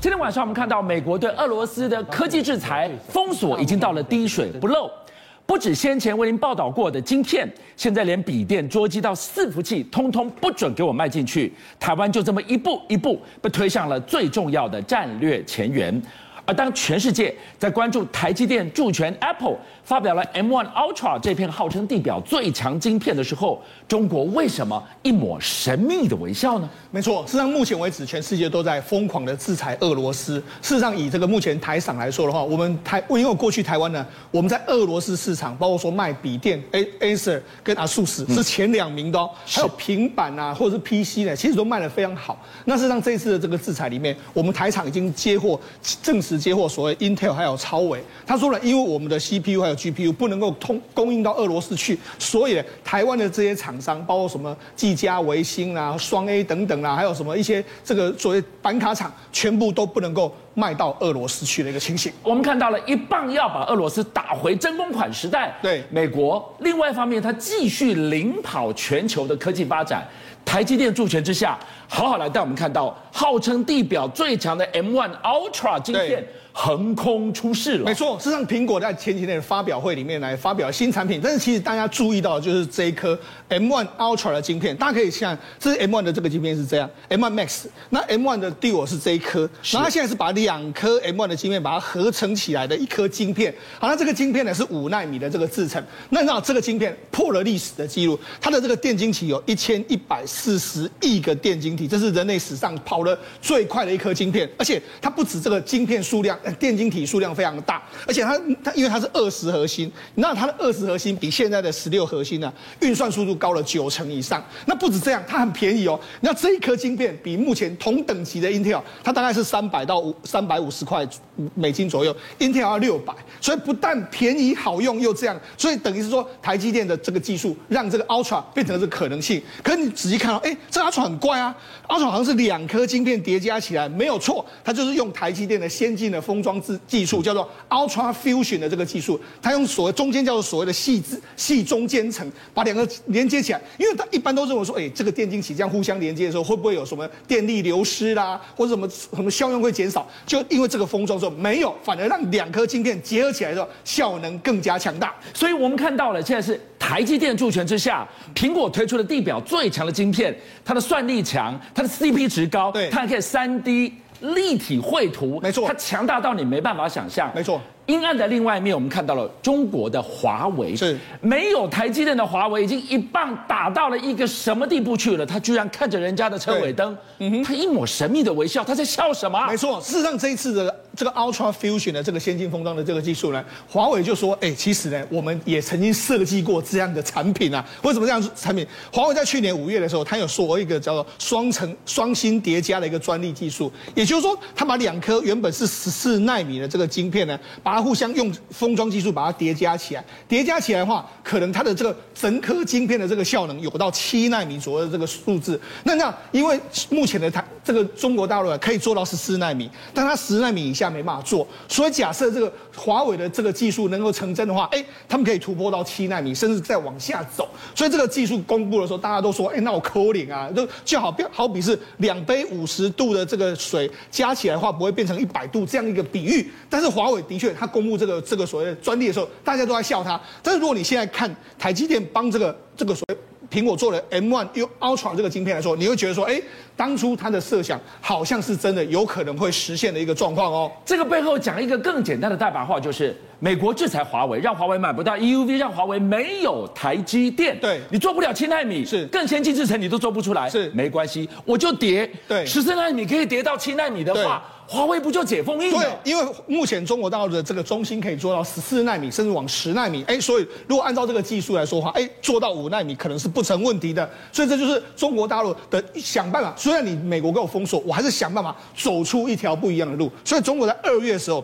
今天晚上我们看到美国对俄罗斯的科技制裁封锁已经到了滴水不漏，不止先前为您报道过的晶片，现在连笔电、桌机到伺服器，通通不准给我卖进去。台湾就这么一步一步被推向了最重要的战略前沿。而当全世界在关注台积电助权 Apple 发表了 M1 Ultra 这片号称地表最强晶片的时候，中国为什么一抹神秘的微笑呢？没错，事实上目前为止，全世界都在疯狂的制裁俄罗斯。事实上，以这个目前台厂来说的话，我们台因为过去台湾呢，我们在俄罗斯市场，包括说卖笔电，A Acer 跟 ASUS 是前两名的哦，还有平板啊，或者是 PC 呢，其实都卖得非常好。那事实上，这一次的这个制裁里面，我们台厂已经接获证实。接获所谓 Intel 还有超微，他说了，因为我们的 CPU 还有 GPU 不能够通供应到俄罗斯去，所以台湾的这些厂商，包括什么技嘉、维星啊、双 A 等等啊，还有什么一些这个所谓板卡厂，全部都不能够卖到俄罗斯去的一个情形。我们看到了一棒要把俄罗斯打回真空款时代。对，美国另外一方面，它继续领跑全球的科技发展。台积电助权之下，好好来带我们看到号称地表最强的 M1 Ultra 晶片。横空出世了，没错。事实上，苹果在前几天的发表会里面来发表新产品，但是其实大家注意到的就是这一颗 M1 Ultra 的晶片，大家可以看，这是 M1 的这个晶片是这样，M1 Max，那 M1 的 Duo 是这一颗，然后它现在是把两颗 M1 的晶片把它合成起来的一颗晶片。好，那这个晶片呢是五纳米的这个制程，那那这个晶片破了历史的记录，它的这个电晶体有一千一百四十亿个电晶体，这是人类史上跑得最快的一颗晶片，而且它不止这个晶片数量。电晶体数量非常的大，而且它它因为它是二十核心，那它的二十核心比现在的十六核心呢，运算速度高了九成以上。那不止这样，它很便宜哦。那这一颗晶片比目前同等级的 Intel，它大概是三百到五三百五十块美金左右，Intel 要六百，所以不但便宜好用又这样，所以等于是说台积电的这个技术让这个 Ultra 变成了这可能性。可是你仔细看到，哎，这 Ultra 很怪啊，Ultra 好像是两颗晶片叠加起来，没有错，它就是用台积电的先进的封装技技术，叫做 Ultra Fusion 的这个技术，它用所谓中间叫做所谓的细子细中间层把两个连接起来，因为它一般都认为说，哎，这个电晶体这样互相连接的时候，会不会有什么电力流失啦，或者什么什么效用会减少？就因为这个封装之后没有，反而让两颗晶片结合起来的时候效能更加强大。所以我们看到了，现在是台积电助权之下，苹果推出的地表最强的晶片，它的算力强，它的 CP 值高，对，它还可以 3D。立体绘图，没错，它强大到你没办法想象，没错。阴暗的另外一面，我们看到了中国的华为，是没有台积电的华为，已经一棒打到了一个什么地步去了？他居然看着人家的车尾灯，嗯哼，他一抹神秘的微笑，他在笑什么？没错，事实上这一次的这个 Ultra Fusion 的这个先进封装的这个技术呢，华为就说，哎，其实呢，我们也曾经设计过这样的产品啊。为什么这样产品？华为在去年五月的时候，他有说一个叫做双层双芯叠加的一个专利技术，也就是说，他把两颗原本是十四奈米的这个晶片呢，把它互相用封装技术把它叠加起来，叠加起来的话，可能它的这个整颗晶片的这个效能有到七奈米左右的这个数字。那那因为目前的它这个中国大陆可以做到十四奈米，但它十奈米以下没办法做。所以假设这个华为的这个技术能够成真的话，哎，他们可以突破到七奈米，甚至再往下走。所以这个技术公布的时候，大家都说，哎，那我扣零啊，就就好比好比是两杯五十度的这个水加起来的话，不会变成一百度这样一个比喻。但是华为的确，它公布这个。这个所谓的专利的时候，大家都在笑它。但是如果你现在看台积电帮这个这个所谓苹果做了 M1 Ultra 这个晶片来说，你会觉得说，哎，当初他的设想好像是真的，有可能会实现的一个状况哦。这个背后讲一个更简单的代白话，就是美国制裁华为，让华为买不到 EUV，让华为没有台积电。对，你做不了七纳米，是更先进制程你都做不出来，是没关系，我就叠。对，十四纳米可以叠到七纳米的话。华为不就解封印了？对，因为目前中国大陆的这个中芯可以做到十四纳米，甚至往十纳米。哎，所以如果按照这个技术来说的话，哎，做到五纳米可能是不成问题的。所以这就是中国大陆的想办法。虽然你美国给我封锁，我还是想办法走出一条不一样的路。所以中国在二月的时候。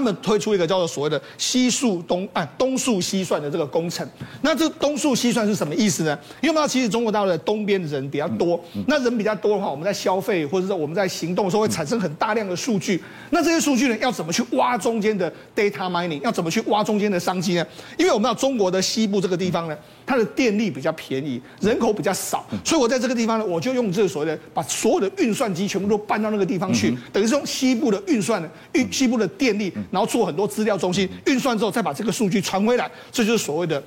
他他们推出一个叫做所谓的西数东啊东数西算的这个工程。那这东数西算是什么意思呢？因为我们知道其实中国大陆的东边人比较多，那人比较多的话，我们在消费或者说我们在行动的时候会产生很大量的数据。那这些数据呢，要怎么去挖中间的 data mining？要怎么去挖中间的商机呢？因为我们知道中国的西部这个地方呢，它的电力比较便宜，人口比较少，所以我在这个地方呢，我就用这个所谓的把所有的运算机全部都搬到那个地方去，等于是用西部的运算运西部的电力，然后做很多资料中心运算之后，再把这个数据传回来，这就是所谓的。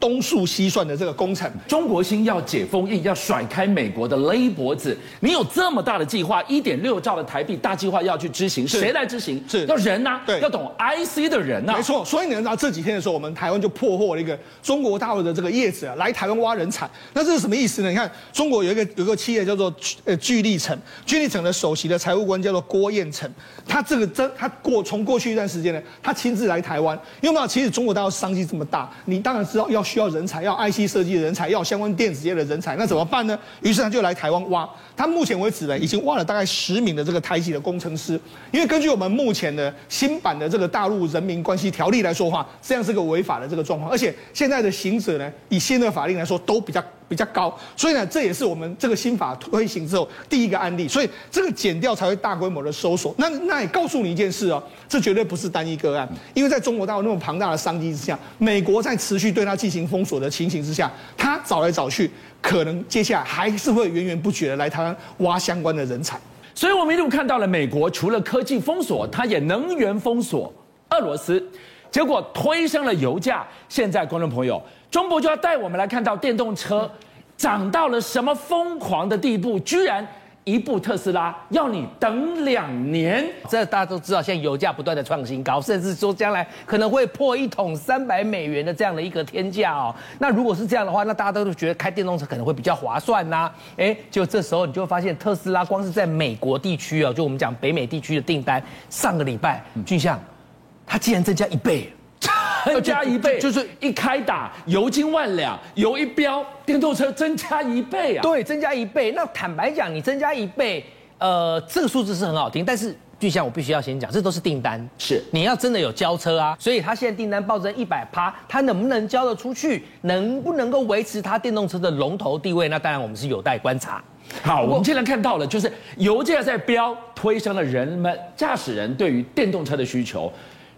东数西算的这个工程，中国心要解封印，要甩开美国的勒脖子。你有这么大的计划，一点六兆的台币大计划要去执行，谁来执行？是要人呐、啊，对，要懂 IC 的人呐、啊。没错，所以你知道这几天的时候，我们台湾就破获了一个中国大陆的这个叶子、啊、来台湾挖人才。那这是什么意思呢？你看，中国有一个有一个企业叫做呃聚力城，聚力城的首席的财务官叫做郭彦成，他这个真他过从过去一段时间呢，他亲自来台湾，因为嘛，其实中国大陆商机这么大，你当然知道要需要人才，要 IC 设计的人才，要相关电子业的人才，那怎么办呢？于是他就来台湾挖。他目前为止呢，已经挖了大概十名的这个台籍的工程师。因为根据我们目前的新版的这个大陆人民关系条例来说话，这样是个违法的这个状况。而且现在的行者呢，以新的法令来说，都比较比较高。所以呢，这也是我们这个新法推行之后第一个案例。所以这个减掉才会大规模的搜索。那那也告诉你一件事哦，这绝对不是单一个案。因为在中国大陆那么庞大的商机之下，美国在持续对它进行封锁的情形之下，他找来找去，可能接下来还是会源源不绝的来台湾挖相关的人才。所以我们一路看到了美国除了科技封锁，它也能源封锁俄罗斯，结果推升了油价。现在观众朋友，中博就要带我们来看到电动车涨到了什么疯狂的地步，居然。一部特斯拉要你等两年，这大家都知道，现在油价不断的创新高，甚至说将来可能会破一桶三百美元的这样的一个天价哦。那如果是这样的话，那大家都觉得开电动车可能会比较划算呐、哎，就这时候你就会发现，特斯拉光是在美国地区哦，就我们讲北美地区的订单，上个礼拜俊相，它竟然增加一倍。增加一倍，就是一开打，油金万两，油一飙，电动车增加一倍啊！对，增加一倍。那坦白讲，你增加一倍，呃，这个数字是很好听，但是就像我必须要先讲，这都是订单，是你要真的有交车啊，所以他现在订单暴增一百趴，他能不能交得出去，能不能够维持他电动车的龙头地位？那当然我们是有待观察。好，我们现在看到了，就是油价在飙，推升了人们驾驶人对于电动车的需求。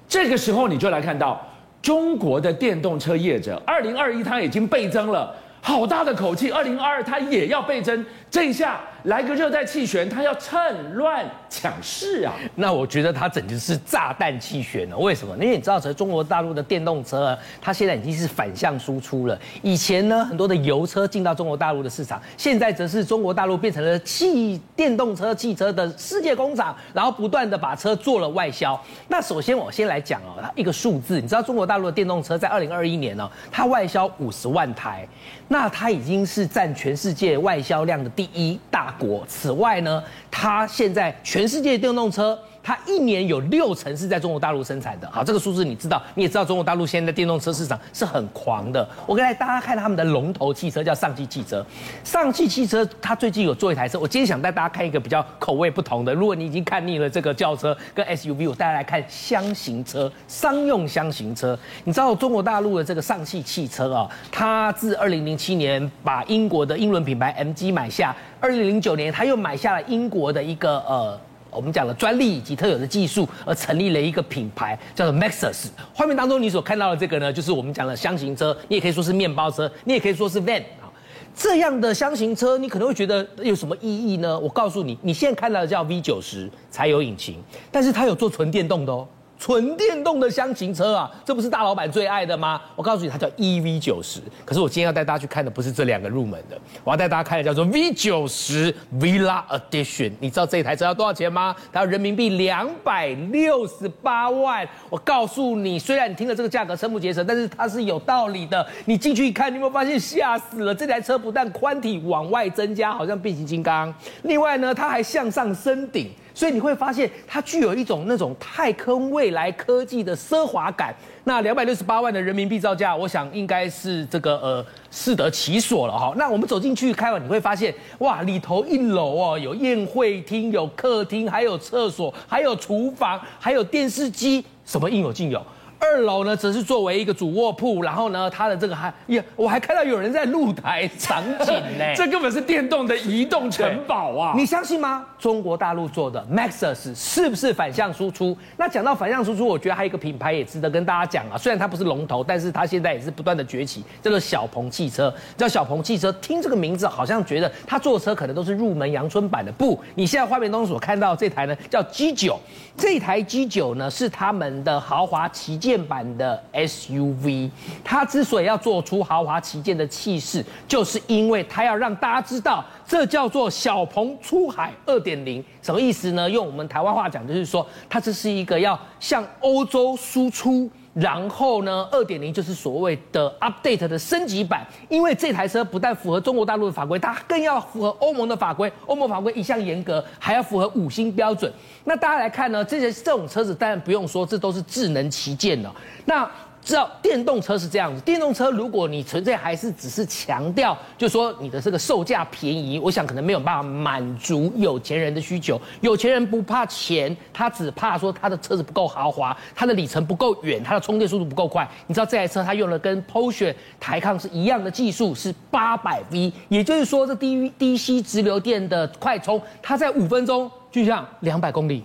这个时候你就来看到。中国的电动车业者，二零二一它已经倍增了，好大的口气，二零二二它也要倍增，这一下。来个热带气旋，他要趁乱抢市啊！那我觉得他简直是炸弹气旋了。为什么？因为你知道，在中国大陆的电动车，它现在已经是反向输出了。以前呢，很多的油车进到中国大陆的市场，现在则是中国大陆变成了汽电动车汽车的世界工厂，然后不断的把车做了外销。那首先我先来讲哦，一个数字，你知道中国大陆的电动车在二零二一年呢，它外销五十万台，那它已经是占全世界外销量的第一大国。此外呢，它现在全世界电动车，它一年有六成是在中国大陆生产的。好，这个数字你知道，你也知道，中国大陆现在的电动车市场是很狂的。我给大家看他们的龙头汽车，叫上汽汽车。上汽汽车它最近有做一台车，我今天想带大家看一个比较口味不同的。如果你已经看腻了这个轿车跟 SUV，我带大家来看厢型车，商用厢型车。你知道中国大陆的这个上汽汽车啊，它自二零零七年把英国的英伦品牌 MG 买下。二零零九年，他又买下了英国的一个呃，我们讲了专利以及特有的技术，而成立了一个品牌，叫做 Maxus。画面当中你所看到的这个呢，就是我们讲的箱型车，你也可以说是面包车，你也可以说是 van 啊。这样的箱型车，你可能会觉得有什么意义呢？我告诉你，你现在看到的叫 V 九十柴油引擎，但是它有做纯电动的哦。纯电动的厢型车啊，这不是大老板最爱的吗？我告诉你，它叫 EV 九十。可是我今天要带大家去看的不是这两个入门的，我要带大家看的叫做 V 九十 Villa Edition。你知道这一台车要多少钱吗？它要人民币两百六十八万。我告诉你，虽然你听了这个价格瞠目结舌，但是它是有道理的。你进去一看，你有没有发现吓死了？这台车不但宽体往外增加，好像变形金刚。另外呢，它还向上升顶。所以你会发现它具有一种那种太空未来科技的奢华感。那两百六十八万的人民币造价，我想应该是这个呃适得其所了哈。那我们走进去开完，你会发现哇，里头一楼哦有宴会厅、有客厅、还有厕所、还有厨房、还有电视机，什么应有尽有。二楼呢，则是作为一个主卧铺，然后呢，它的这个还也，我还看到有人在露台场景呢，这根本是电动的移动城堡啊！你相信吗？中国大陆做的 Maxus 是不是反向输出？那讲到反向输出，我觉得还有一个品牌也值得跟大家讲啊。虽然它不是龙头，但是它现在也是不断的崛起，叫做小鹏汽车。叫小鹏汽车，听这个名字好像觉得它坐车可能都是入门阳春版的。不，你现在画面当中所看到这台呢，叫 G 九。这台 G 九呢，是他们的豪华旗舰。电版的 SUV，它之所以要做出豪华旗舰的气势，就是因为它要让大家知道，这叫做小鹏出海二点零，什么意思呢？用我们台湾话讲，就是说它这是一个要向欧洲输出，然后呢，二点零就是所谓的 update 的升级版，因为这台车不但符合中国大陆的法规，它更要符合欧盟的法规，欧盟法规一向严格，还要符合五星标准。那大家来看呢，这些这种车子当然不用说，这都是智能旗舰了。那知道电动车是这样子，电动车如果你纯粹还是只是强调，就说你的这个售价便宜，我想可能没有办法满足有钱人的需求。有钱人不怕钱，他只怕说他的车子不够豪华，他的里程不够远，他的充电速度不够快。你知道这台车它用了跟 Porsche 台抗是一样的技术，是八百 V，也就是说这 D DC 直流电的快充，它在五分钟就像两百公里。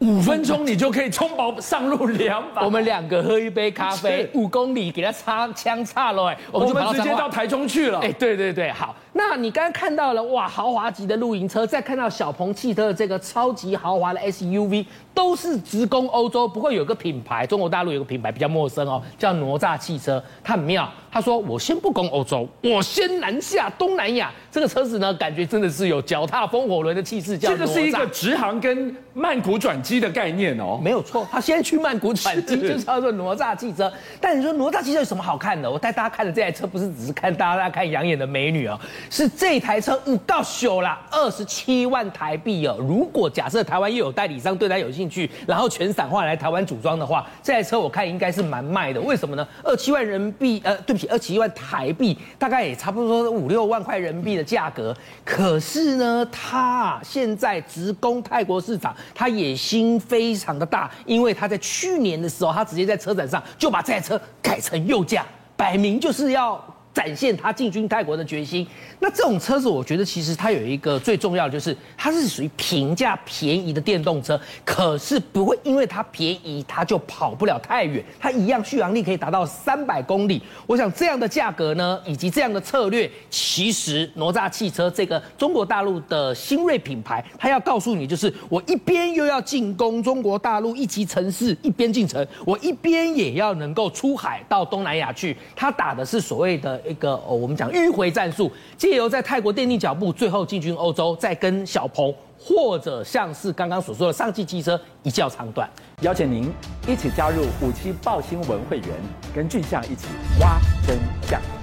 五分钟你就可以冲饱上路两百。我们两个喝一杯咖啡，五公里给他插枪插了，哎，我们直接到台中去了。哎，对对对，好。那你刚刚看到了哇，豪华级的露营车，再看到小鹏汽车的这个超级豪华的 SUV，都是直攻欧洲。不过有个品牌，中国大陆有个品牌比较陌生哦，叫哪吒汽车，它很妙。他说：“我先不攻欧洲，我先南下东南亚。这个车子呢，感觉真的是有脚踏风火轮的气势。叫这个是一个直航跟曼谷转机的概念哦，没有错。他先去曼谷转机，就叫做哪吒汽车。但你说哪吒汽车有什么好看的？我带大家看的这台车，不是只是看大家看养眼的美女哦，是这台车五到手啦，二十七万台币哦。如果假设台湾又有代理商对它有兴趣，然后全散化来台湾组装的话，这台车我看应该是蛮卖的。为什么呢？二七万人民币，呃，对不起。”二七万台币，大概也差不多五六万块人民币的价格。可是呢，他现在直攻泰国市场，他野心非常的大，因为他在去年的时候，他直接在车展上就把这台车改成右驾，摆明就是要。展现他进军泰国的决心。那这种车子，我觉得其实它有一个最重要的，就是它是属于平价便宜的电动车，可是不会因为它便宜，它就跑不了太远。它一样续航力可以达到三百公里。我想这样的价格呢，以及这样的策略，其实哪吒汽车这个中国大陆的新锐品牌，它要告诉你，就是我一边又要进攻中国大陆一级城市，一边进城，我一边也要能够出海到东南亚去。它打的是所谓的。一个哦，我们讲迂回战术，借由在泰国奠定脚步，最后进军欧洲，再跟小鹏或者像是刚刚所说的上汽汽车一较长短。邀请您一起加入五七报新闻会员，跟俊相一起挖真相。